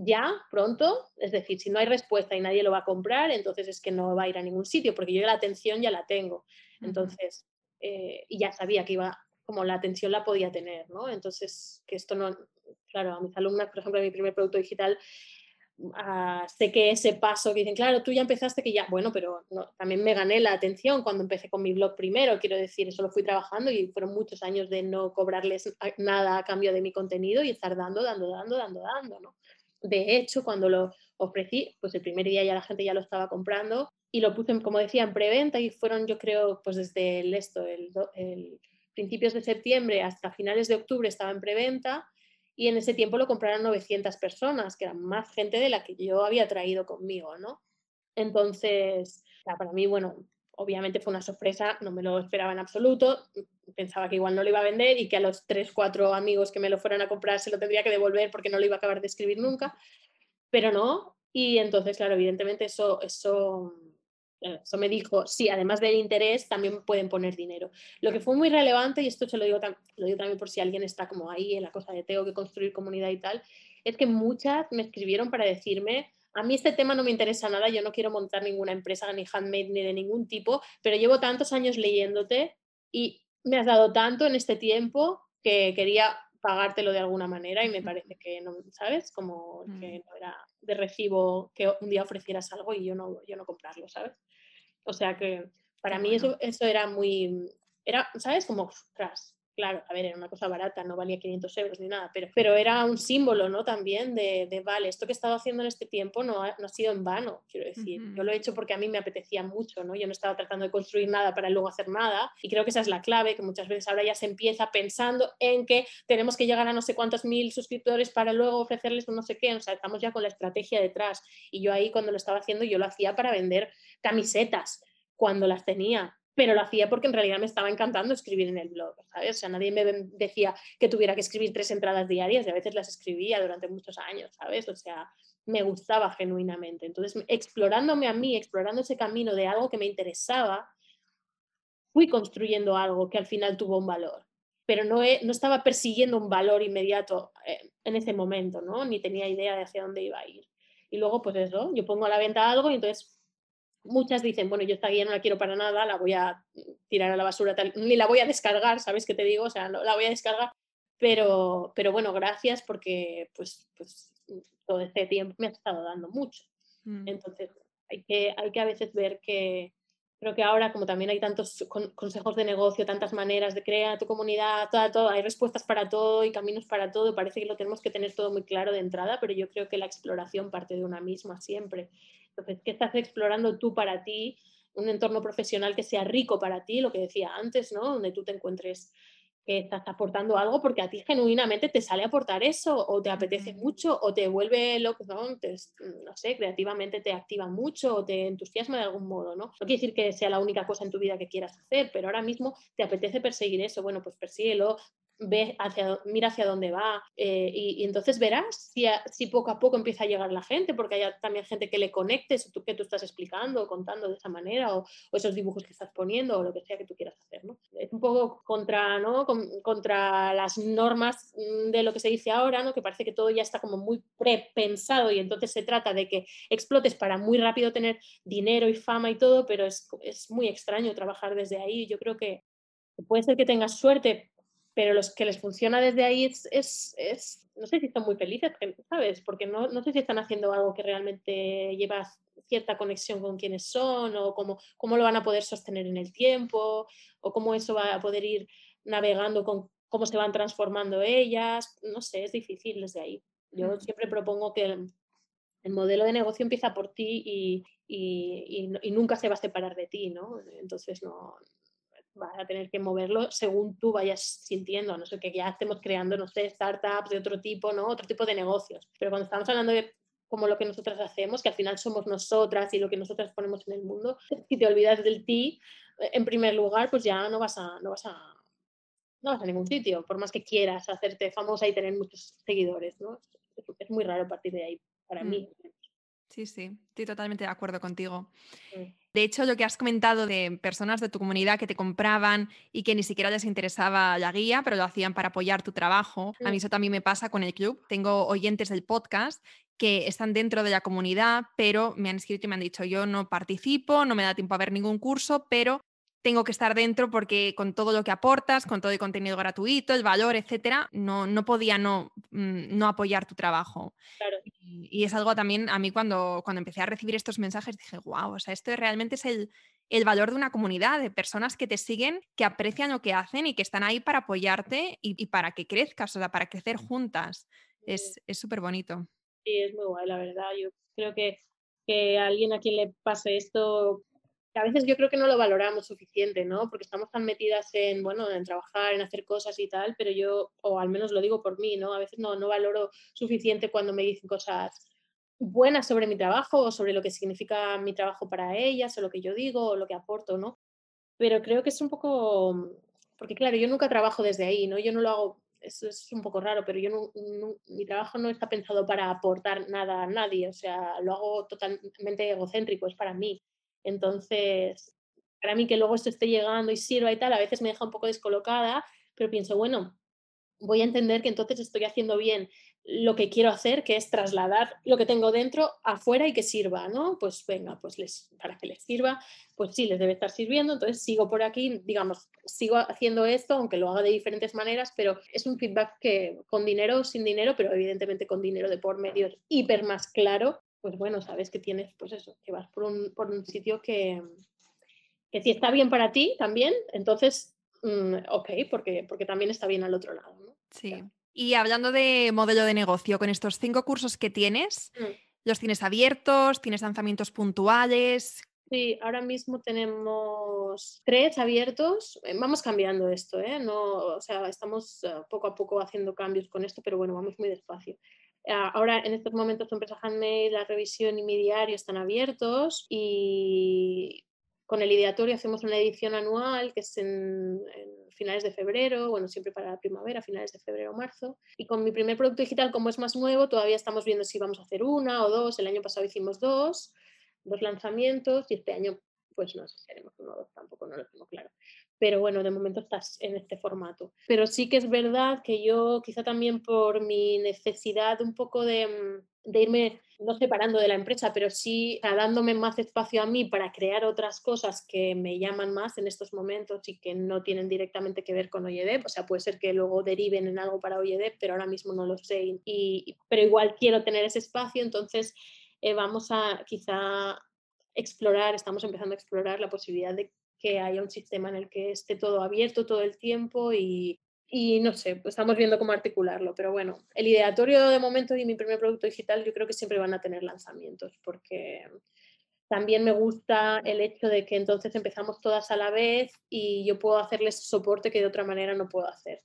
ya, pronto, es decir, si no hay respuesta y nadie lo va a comprar, entonces es que no va a ir a ningún sitio, porque yo la atención ya la tengo. Entonces, eh, y ya sabía que iba, como la atención la podía tener, ¿no? Entonces, que esto no, claro, a mis alumnas, por ejemplo, en mi primer producto digital, ah, sé que ese paso que dicen, claro, tú ya empezaste que ya, bueno, pero también me gané la atención cuando empecé con mi blog primero, quiero decir, eso lo fui trabajando y fueron muchos años de no cobrarles nada a cambio de mi contenido y estar dando, dando, dando, dando, dando, ¿no? De hecho, cuando lo ofrecí, pues el primer día ya la gente ya lo estaba comprando y lo puse, como decía, en preventa y fueron, yo creo, pues desde el esto, el, principios de septiembre hasta finales de octubre estaba en preventa y en ese tiempo lo compraron 900 personas, que eran más gente de la que yo había traído conmigo, ¿no? Entonces, para mí, bueno, obviamente fue una sorpresa, no me lo esperaba en absoluto, pensaba que igual no lo iba a vender y que a los tres, cuatro amigos que me lo fueran a comprar se lo tendría que devolver porque no lo iba a acabar de escribir nunca, pero no, y entonces, claro, evidentemente eso, eso, eh, eso me dijo, sí, además del interés, también pueden poner dinero. Lo que fue muy relevante, y esto se lo digo, lo digo también por si alguien está como ahí en la cosa de tengo que construir comunidad y tal, es que muchas me escribieron para decirme, a mí este tema no me interesa nada, yo no quiero montar ninguna empresa ni handmade ni de ningún tipo, pero llevo tantos años leyéndote y me has dado tanto en este tiempo que quería pagártelo de alguna manera y me parece que no, ¿sabes? Como que mm. no era de recibo que un día ofrecieras algo y yo no, yo no comprarlo, ¿sabes? O sea que para mí eso, eso era muy, era, ¿sabes? Como, tras, Claro, a ver, era una cosa barata, no valía 500 euros ni nada, pero, pero era un símbolo, ¿no? También de, de, vale, esto que he estado haciendo en este tiempo no ha, no ha sido en vano, quiero decir. Yo lo he hecho porque a mí me apetecía mucho, ¿no? Yo no estaba tratando de construir nada para luego hacer nada y creo que esa es la clave, que muchas veces ahora ya se empieza pensando en que tenemos que llegar a no sé cuántos mil suscriptores para luego ofrecerles un no sé qué, o sea, estamos ya con la estrategia detrás. Y yo ahí cuando lo estaba haciendo, yo lo hacía para vender camisetas cuando las tenía, pero lo hacía porque en realidad me estaba encantando escribir en el blog, ¿sabes? O sea, nadie me decía que tuviera que escribir tres entradas diarias y a veces las escribía durante muchos años, ¿sabes? O sea, me gustaba genuinamente. Entonces, explorándome a mí, explorando ese camino de algo que me interesaba, fui construyendo algo que al final tuvo un valor, pero no, no estaba persiguiendo un valor inmediato eh, en ese momento, ¿no? Ni tenía idea de hacia dónde iba a ir. Y luego, pues eso, yo pongo a la venta algo y entonces muchas dicen, bueno, yo esta guía no la quiero para nada, la voy a tirar a la basura, ni la voy a descargar, ¿sabes qué te digo? O sea, no, la voy a descargar, pero, pero bueno, gracias porque pues, pues todo este tiempo me ha estado dando mucho. Mm. Entonces, hay que, hay que a veces ver que, creo que ahora como también hay tantos consejos de negocio, tantas maneras de crear tu comunidad, todo, todo, hay respuestas para todo y caminos para todo, parece que lo tenemos que tener todo muy claro de entrada, pero yo creo que la exploración parte de una misma siempre. Entonces, ¿qué estás explorando tú para ti? Un entorno profesional que sea rico para ti, lo que decía antes, ¿no? Donde tú te encuentres que estás aportando algo porque a ti genuinamente te sale a aportar eso o te apetece mucho o te vuelve loco, ¿no? no sé, creativamente te activa mucho o te entusiasma de algún modo, ¿no? No quiere decir que sea la única cosa en tu vida que quieras hacer, pero ahora mismo te apetece perseguir eso, bueno, pues persíguelo, ve hacia, mira hacia dónde va eh, y, entonces verás si, si, poco a poco empieza a llegar la gente, porque hay también gente que le conectes, tú, que tú estás explicando o contando de esa manera, o, esos dibujos que estás poniendo, o lo que sea que tú quieras hacer. ¿no? Es un poco contra, ¿no? contra las normas mm, de lo que se dice ahora, ¿no? que parece que todo ya está como muy prepensado y entonces se trata de que explotes para muy rápido tener dinero y fama y todo, pero es, es muy extraño trabajar desde ahí. Yo creo que puede ser que tengas suerte pero los que les funciona desde ahí es, es, no sé si están muy felices, ¿sabes? Porque no, no, sé si están haciendo algo que realmente lleva cierta conexión con quienes son o cómo, cómo lo van a poder sostener en el tiempo o cómo eso va a poder ir navegando con cómo se van transformando ellas, no sé, es difícil desde ahí. Yo siempre propongo que el, modelo de negocio empieza por ti y, y, y, nunca se va a separar de ti, ¿no? Entonces no, vas a tener que moverlo según tú vayas sintiendo, no sé, que ya estemos creando, no sé, startups de otro tipo, ¿no? Otro tipo de negocios. Pero cuando estamos hablando de como lo que nosotras hacemos, que al final somos nosotras y lo que nosotras ponemos en el mundo, si te olvidas del ti, en primer lugar, pues ya no vas a, no vas a, no vas a ningún sitio, por más que quieras hacerte famosa y tener muchos seguidores, ¿no? Es, muy raro partir de ahí, para mm. mí. Sí, sí, estoy totalmente de acuerdo contigo. De hecho, lo que has comentado de personas de tu comunidad que te compraban y que ni siquiera les interesaba la guía, pero lo hacían para apoyar tu trabajo, a mí eso también me pasa con el club. Tengo oyentes del podcast que están dentro de la comunidad, pero me han escrito y me han dicho, yo no participo, no me da tiempo a ver ningún curso, pero tengo que estar dentro porque con todo lo que aportas, con todo el contenido gratuito, el valor, etcétera, no, no podía no, mm, no apoyar tu trabajo. Y, es algo también, a mí cuando, cuando empecé a recibir estos mensajes dije, wow, o sea, esto realmente es el, el valor de una comunidad, de personas que te siguen, que aprecian lo que hacen y que están ahí para apoyarte y, para que crezcas, o sea, para crecer juntas. Es súper bonito. Sí, es muy guay, la verdad. Yo creo que, que a alguien a quien le pase esto a veces yo creo que no lo valoramos suficiente, ¿no? Porque estamos tan metidas en, bueno, en trabajar, en hacer cosas y tal, pero yo, o al menos lo digo por mí, ¿no? A veces no, no valoro suficiente cuando me dicen cosas buenas sobre mi trabajo o sobre lo que significa mi trabajo para ellas o lo que yo digo o lo que aporto, ¿no? Pero creo que es un poco, porque claro, yo nunca trabajo desde ahí, ¿no? Yo no lo hago, eso es un poco raro, pero yo no, mi trabajo no está pensado para aportar nada a nadie, o sea, lo hago totalmente egocéntrico, es para mí. Entonces, para mí que luego esto esté llegando y sirva y tal, a veces me deja un poco descolocada, pero pienso, bueno, voy a entender que entonces estoy haciendo bien lo que quiero hacer, que es trasladar lo que tengo dentro afuera y que sirva, ¿no? Pues venga, pues para que les sirva, pues sí, les debe estar sirviendo, entonces sigo por aquí, digamos, sigo haciendo esto, aunque lo haga de diferentes maneras, pero es un feedback que con dinero o sin dinero, pero evidentemente con dinero de por medio hiper más claro, pues bueno, sabes que tienes, pues eso, que vas por un, por un sitio que, que si está bien para ti también, entonces, mm, ok, porque, porque también está bien al otro lado. ¿no? Sí. Y hablando de modelo de negocio, con estos cinco cursos que tienes, mm. ¿los tienes abiertos? ¿Tienes lanzamientos puntuales? Sí, ahora mismo tenemos tres abiertos. Eh, vamos cambiando esto, ¿eh? No, o sea, estamos eh, poco a poco haciendo cambios con esto, pero bueno, vamos muy despacio. Ahora, en estos momentos, tu empresa Handmade, la revisión y mi diario están abiertos y con el ideatorio hacemos una edición anual que es en, finales de febrero, bueno, siempre para la primavera, finales de febrero o marzo. Y con mi primer producto digital, como es más nuevo, todavía estamos viendo si vamos a hacer una o dos. El año pasado hicimos dos, dos lanzamientos y este año, pues no sé si haremos uno o dos, tampoco no lo tengo claro pero bueno, de momento estás en este formato. Pero sí que es verdad que yo, quizá también por mi necesidad un poco de, mm, irme, no separando de la empresa, pero sí dándome más espacio a mí para crear otras cosas que me llaman más en estos momentos y que no tienen directamente que ver con OYEDEP. O sea, puede ser que luego deriven en algo para OYEDEP, pero ahora mismo no lo sé. Y, pero igual quiero tener ese espacio, entonces eh, vamos a quizá explorar, estamos empezando a explorar la posibilidad de que haya un sistema en el que esté todo abierto todo el tiempo y, y no sé, pues estamos viendo cómo articularlo, pero bueno, el ideatorio de momento y mi primer producto digital yo creo que siempre van a tener lanzamientos porque también me gusta el hecho de que entonces empezamos todas a la vez y yo puedo hacerles soporte que de otra manera no puedo hacer.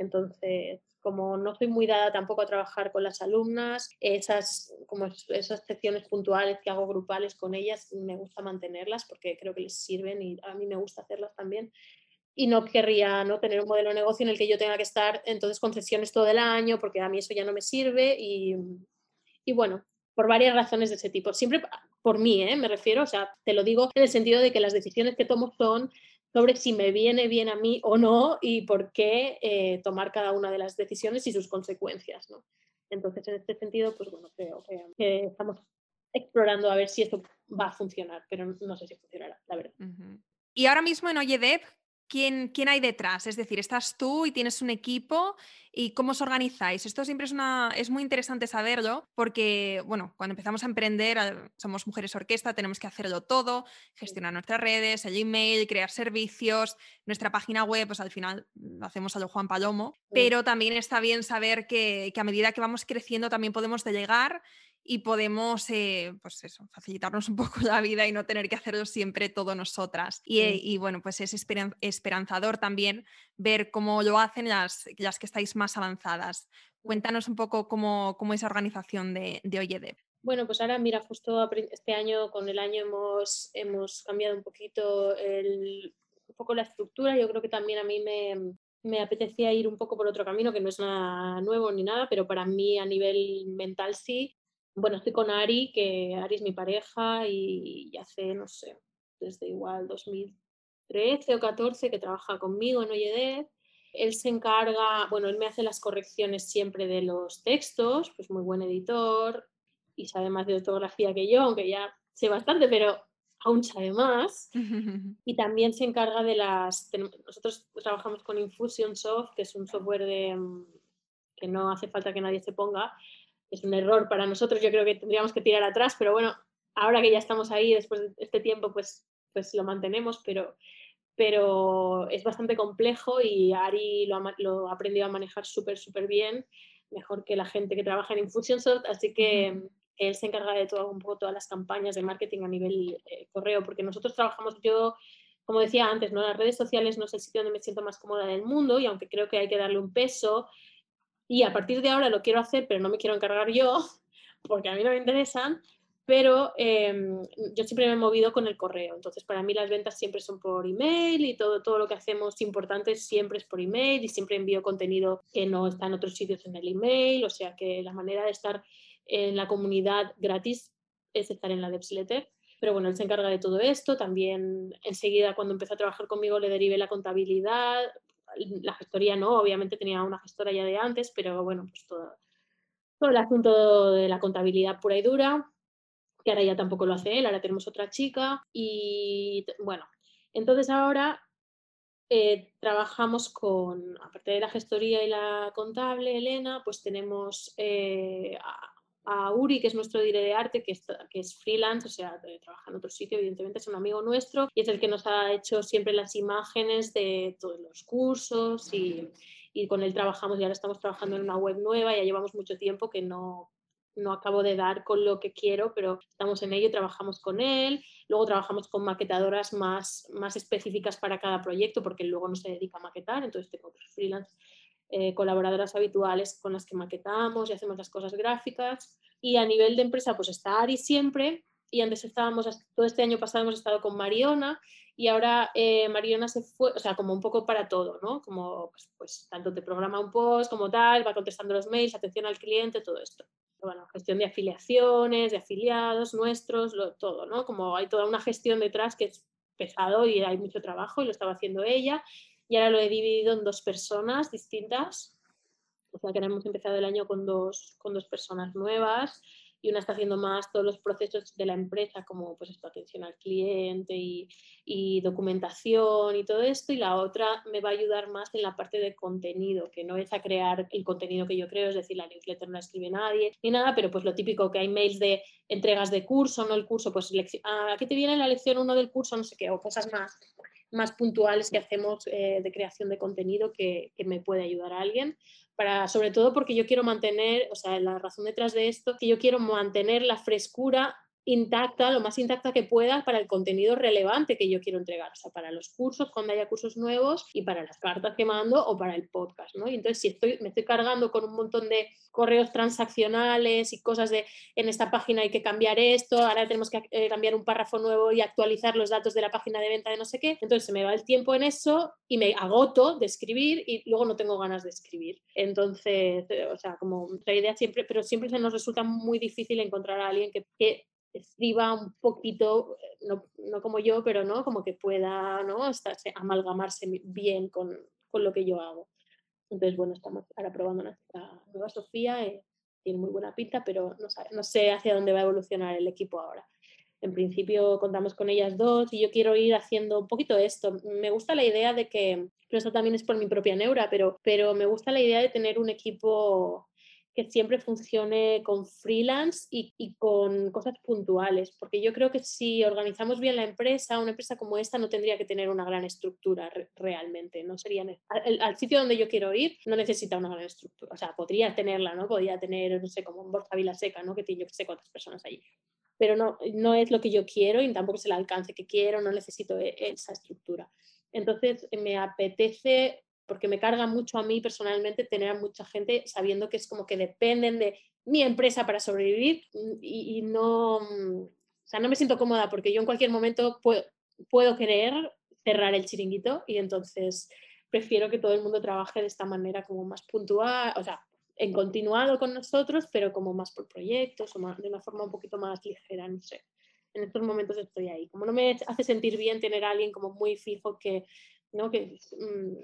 Entonces, como no soy muy dada tampoco a trabajar con las alumnas, esas, como esas secciones puntuales que hago grupales con ellas, me gusta mantenerlas porque creo que les sirven y a mí me gusta hacerlas también. Y no querría ¿no? tener un modelo de negocio en el que yo tenga que estar entonces con sesiones todo el año porque a mí eso ya no me sirve y, y bueno, por varias razones de ese tipo. Siempre por mí, ¿eh? me refiero, o sea, te lo digo en el sentido de que las decisiones que tomo son sobre si me viene bien a mí o no y por qué eh, tomar cada una de las decisiones y sus consecuencias. ¿no? Entonces, en este sentido, pues bueno, creo que, estamos explorando a ver si esto va a funcionar, pero no sé si funcionará, la verdad. Y ahora mismo en Oyedep, ¿quién, hay detrás? Es decir, estás tú y tienes un equipo y cómo os organizáis. Esto siempre es, una, es muy interesante saberlo porque, bueno, cuando empezamos a emprender, somos mujeres orquesta, tenemos que hacerlo todo, gestionar nuestras redes, el email, crear servicios, nuestra página web, pues al final lo hacemos a lo Juan Palomo, pero también está bien saber que, que a medida que vamos creciendo también podemos delegar y podemos, eh, pues eso, facilitarnos un poco la vida y no tener que hacerlo siempre todo nosotras. Y, eh, y bueno, pues es esperanzador también ver cómo lo hacen las, las que estáis más avanzadas. Cuéntanos un poco cómo, cómo es la organización de, de OYEDEP. Bueno, pues ahora mira, justo este año, con el año hemos, hemos cambiado un poquito el, un poco la estructura. Yo creo que también a mí me, me apetecía ir un poco por otro camino, que no es nada nuevo ni nada, pero para mí a nivel mental sí. Bueno, estoy con Ari, que Ari es mi pareja y hace, no sé, desde igual 2013 o 14 que trabaja conmigo en OYD. Él se encarga, bueno, él me hace las correcciones siempre de los textos, pues muy buen editor y sabe más de ortografía que yo, aunque ya sé bastante, pero aún sabe más. Y también se encarga de las... Nosotros trabajamos con Infusionsoft, que es un software de, mm, que no hace falta que nadie se ponga. Es un error para nosotros, yo creo que tendríamos que tirar atrás, pero bueno, ahora que ya estamos ahí, después de este tiempo, pues, pues lo mantenemos, pero, pero es bastante complejo y Ari lo ha, lo ha aprendido a manejar súper, súper bien, mejor que la gente que trabaja en Infusionsoft, así que él se encarga de todo, un poco todas las campañas de marketing a nivel eh, correo, porque nosotros trabajamos, yo, como decía antes, ¿no? las redes sociales no es el sitio donde me siento más cómoda del mundo y aunque creo que hay que darle un peso y a partir de ahora lo quiero hacer, pero no me quiero encargar yo, porque a mí no me interesan, pero em, yo siempre me he movido con el correo. Entonces, para mí las ventas siempre son por email y todo, todo lo que hacemos importante siempre es por email y siempre envío contenido que no está en otros sitios en el email. O sea que la manera de estar en la comunidad gratis es estar en la Depsletter. Pero bueno, él se encarga de todo esto. También enseguida cuando empezó a trabajar conmigo le derivé la contabilidad. La gestoría no, obviamente tenía una gestora ya de antes, pero bueno, pues todo, todo el asunto de la contabilidad pura y dura, que ahora ya tampoco lo hace él, ahora tenemos otra chica. Y bueno, entonces ahora eh, trabajamos con, aparte de la gestoría y la contable, Elena, pues tenemos eh, a Uri, que es nuestro director de arte, que es, que es freelance, o sea, trabaja en otro sitio, evidentemente es un amigo nuestro y es el que nos ha hecho siempre las imágenes de todos los cursos y, y con él trabajamos y ahora estamos trabajando en una web nueva, ya llevamos mucho tiempo que no, no acabo de dar con lo que quiero, pero estamos en ello, trabajamos con él, luego trabajamos con maquetadoras más, más específicas para cada proyecto, porque luego no se dedica a maquetar, entonces tengo otros freelance eh, colaboradoras habituales con las que maquetamos y hacemos las cosas gráficas. Y a nivel de empresa, pues está Ari siempre. Y antes estábamos, todo este año pasado hemos estado con Mariona y ahora eh, Mariona se fue, o sea, como un poco para todo, ¿no? Como, pues, pues, tanto te programa un post como tal, va contestando los mails, atención al cliente, todo esto. Bueno, gestión de afiliaciones, de afiliados nuestros, todo, ¿no? Como hay toda una gestión detrás que es pesado y hay mucho trabajo y lo estaba haciendo ella y ahora lo he dividido en dos personas distintas. O sea que hemos empezado el año con dos, con dos personas nuevas y una está haciendo más todos los procesos de la empresa, como pues esto, atención al cliente y, y, documentación y todo esto, y la otra me va a ayudar más en la parte de contenido, que no es a crear el contenido que yo creo, es decir, la newsletter no la escribe nadie ni nada, pero pues lo típico que hay mails de entregas de curso, no el curso, pues ah, aquí te viene la lección uno del curso, no sé qué, o cosas más más puntuales que hacemos eh, de creación de contenido que, que, me puede ayudar a alguien. Para, sobre todo porque yo quiero mantener, o sea, la razón detrás de esto, que yo quiero mantener la frescura intacta, lo más intacta que pueda para el contenido relevante que yo quiero entregar, o sea, para los cursos, cuando haya cursos nuevos y para las cartas que mando o para el podcast, ¿no? Y entonces, si estoy, me estoy cargando con un montón de correos transaccionales y cosas de en esta página hay que cambiar esto, ahora tenemos que eh, cambiar un párrafo nuevo y actualizar los datos de la página de venta de no sé qué, entonces se me va el tiempo en eso y me agoto de escribir y luego no tengo ganas de escribir. Entonces, eh, o sea, como la idea siempre, pero siempre se nos resulta muy difícil encontrar a alguien que, que escriba un poquito, eh, no, no, como yo, pero no como que pueda ¿no? Estarse, amalgamarse bien con, con, lo que yo hago. Entonces, bueno, estamos ahora probando nuestra nueva Sofía, eh, tiene muy buena pinta, pero no, sé hacia dónde va a evolucionar el equipo ahora. En principio contamos con ellas dos y yo quiero ir haciendo un poquito esto. Me gusta la idea de que, pero esto también es por mi propia neura, pero, pero me gusta la idea de tener un equipo que siempre funcione con freelance y, y, con cosas puntuales, porque yo creo que si organizamos bien la empresa, una empresa como esta no tendría que tener una gran estructura realmente, no sería al, al, sitio donde yo quiero ir no necesita una gran estructura, o sea, podría tenerla, ¿no? Podría tener, no sé, como un Borja Vilaseca, ¿no? Que tiene yo que sé cuántas personas allí, pero no, no es lo que yo quiero y tampoco es el alcance que quiero, no necesito e, esa estructura. Entonces, me apetece porque me carga mucho a mí personalmente tener a mucha gente sabiendo que es como que dependen de mi empresa para sobrevivir y, no, o sea, no me siento cómoda porque yo en cualquier momento puedo, puedo querer cerrar el chiringuito y entonces prefiero que todo el mundo trabaje de esta manera como más puntual, o sea, en continuado con nosotros, pero como más por proyectos o de una forma un poquito más ligera, no sé. En estos momentos estoy ahí. Como no me hace sentir bien tener a alguien como muy fijo que, ¿no? que mm,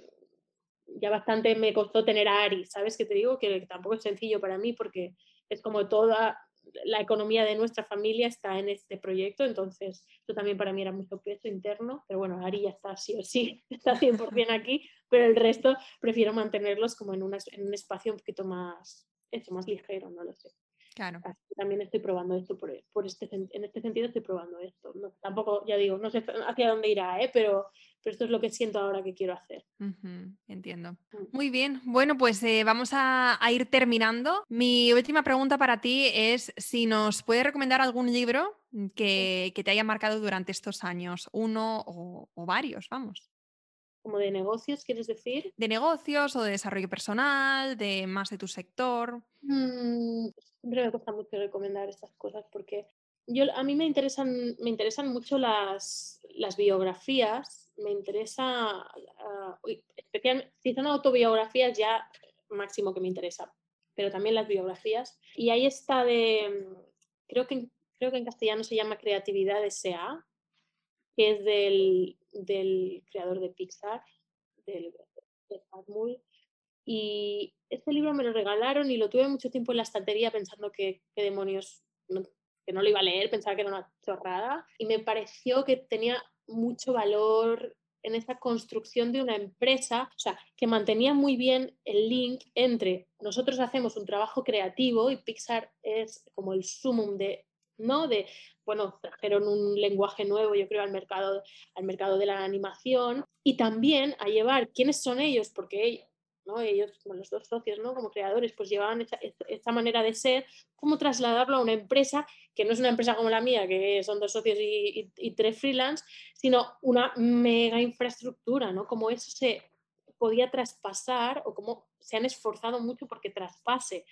ya bastante me costó tener a Ari, ¿sabes? Que te digo que tampoco es sencillo para mí porque es como toda la economía de nuestra familia está en este proyecto, entonces esto también para mí era mucho peso interno, pero bueno, Ari ya está sí o sí, está 100% aquí, pero el resto prefiero mantenerlos como en, en un espacio un poquito más, eso, más ligero, no lo sé. Claro. también estoy probando esto, por, por, este, en este sentido estoy probando esto. tampoco, ya digo, no sé hacia dónde irá, ¿eh? pero, pero esto es lo que siento ahora que quiero hacer. entiendo. Mm. Muy bien, bueno, pues eh, vamos a, ir terminando. Mi última pregunta para ti es si nos puedes recomendar algún libro que, que te haya marcado durante estos años, uno o, varios, vamos. ¿Como de negocios, quieres decir? De negocios o de desarrollo personal, de más de tu sector. Mm, siempre me cuesta mucho recomendar estas cosas porque yo, a mí me interesan, me interesan mucho las, las biografías me interesa, uh, especialmente, si son autobiografías ya máximo que me interesa, pero también las biografías. Y ahí está de, creo que, creo que en castellano se llama Creatividad S.A., que es del, del creador de Pixar, del, de Y este libro me lo regalaron y lo tuve mucho tiempo en la estantería pensando que, qué demonios, que no lo iba a leer, pensaba que era una chorrada. Y me pareció que tenía mucho valor en esa construcción de una empresa, o sea, que mantenía muy bien el link entre nosotros hacemos un trabajo creativo y Pixar es como el sumum de, ¿no? De, bueno, trajeron un lenguaje nuevo, yo creo, al mercado, al mercado de la animación y también a llevar quiénes son ellos, porque ellos, los dos socios, ¿no? Como creadores, pues llevaban esta, manera de ser, cómo trasladarlo a una empresa que no es una empresa como la mía, que son dos socios y, tres freelance, sino una mega infraestructura, ¿no? Como eso se podía traspasar o cómo se han esforzado mucho porque traspase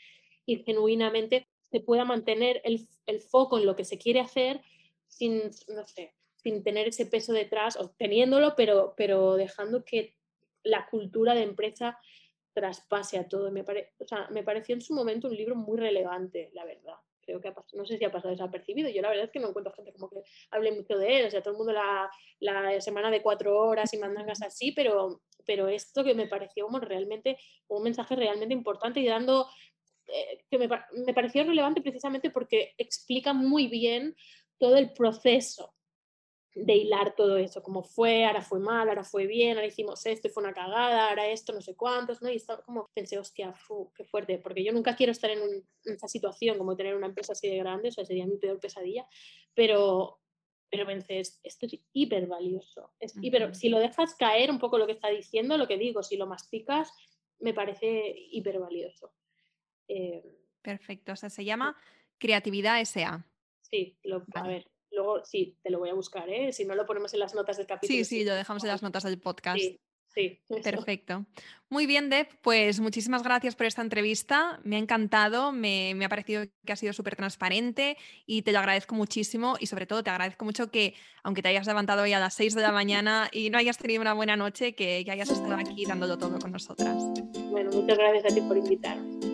y genuinamente se pueda mantener el, el foco en lo que se quiere hacer sin, no sé, sin tener ese peso detrás, o teniéndolo, pero, pero dejando que la cultura de empresa traspase a todo. Me, me pareció en su momento un libro muy relevante, la verdad. Creo que no sé si ha pasado desapercibido. Yo la verdad es que no encuentro gente como que hable mucho de él. O sea, todo el mundo la, la semana de cuatro horas y mandangas así, pero, pero esto que me pareció como realmente un mensaje realmente importante y dando eh, que me, me, pareció relevante precisamente porque explica muy bien todo el proceso de hilar todo eso, como fue, ahora fue mal, ahora fue bien, ahora hicimos esto y fue una cagada, ahora esto, no sé cuántos, ¿no? Y estaba como, pensé, hostia, qué fuerte, porque yo nunca quiero estar en, esa situación como tener una empresa así de grande, o sea, sería mi peor pesadilla, pero, pero pensé, esto es hiper valioso, es si lo dejas caer un poco lo que está diciendo, lo que digo, si lo masticas, me parece hiper valioso. Eh, Perfecto, o sea, se llama Creatividad SA. Sí, lo, a ver, Luego sí, te lo voy a buscar, ¿eh? Si no lo ponemos en las notas del capítulo. Sí, sí, lo dejamos en las notas del podcast. Sí. Sí, Perfecto. Muy bien, Deb. Pues muchísimas gracias por esta entrevista. Me ha encantado, me, ha parecido que ha sido súper transparente y te lo agradezco muchísimo y sobre todo te agradezco mucho que, aunque te hayas levantado hoy a las 6 de la mañana y no hayas tenido una buena noche, que, que hayas estado aquí dándolo todo con nosotras. Bueno, muchas gracias a ti por invitarme.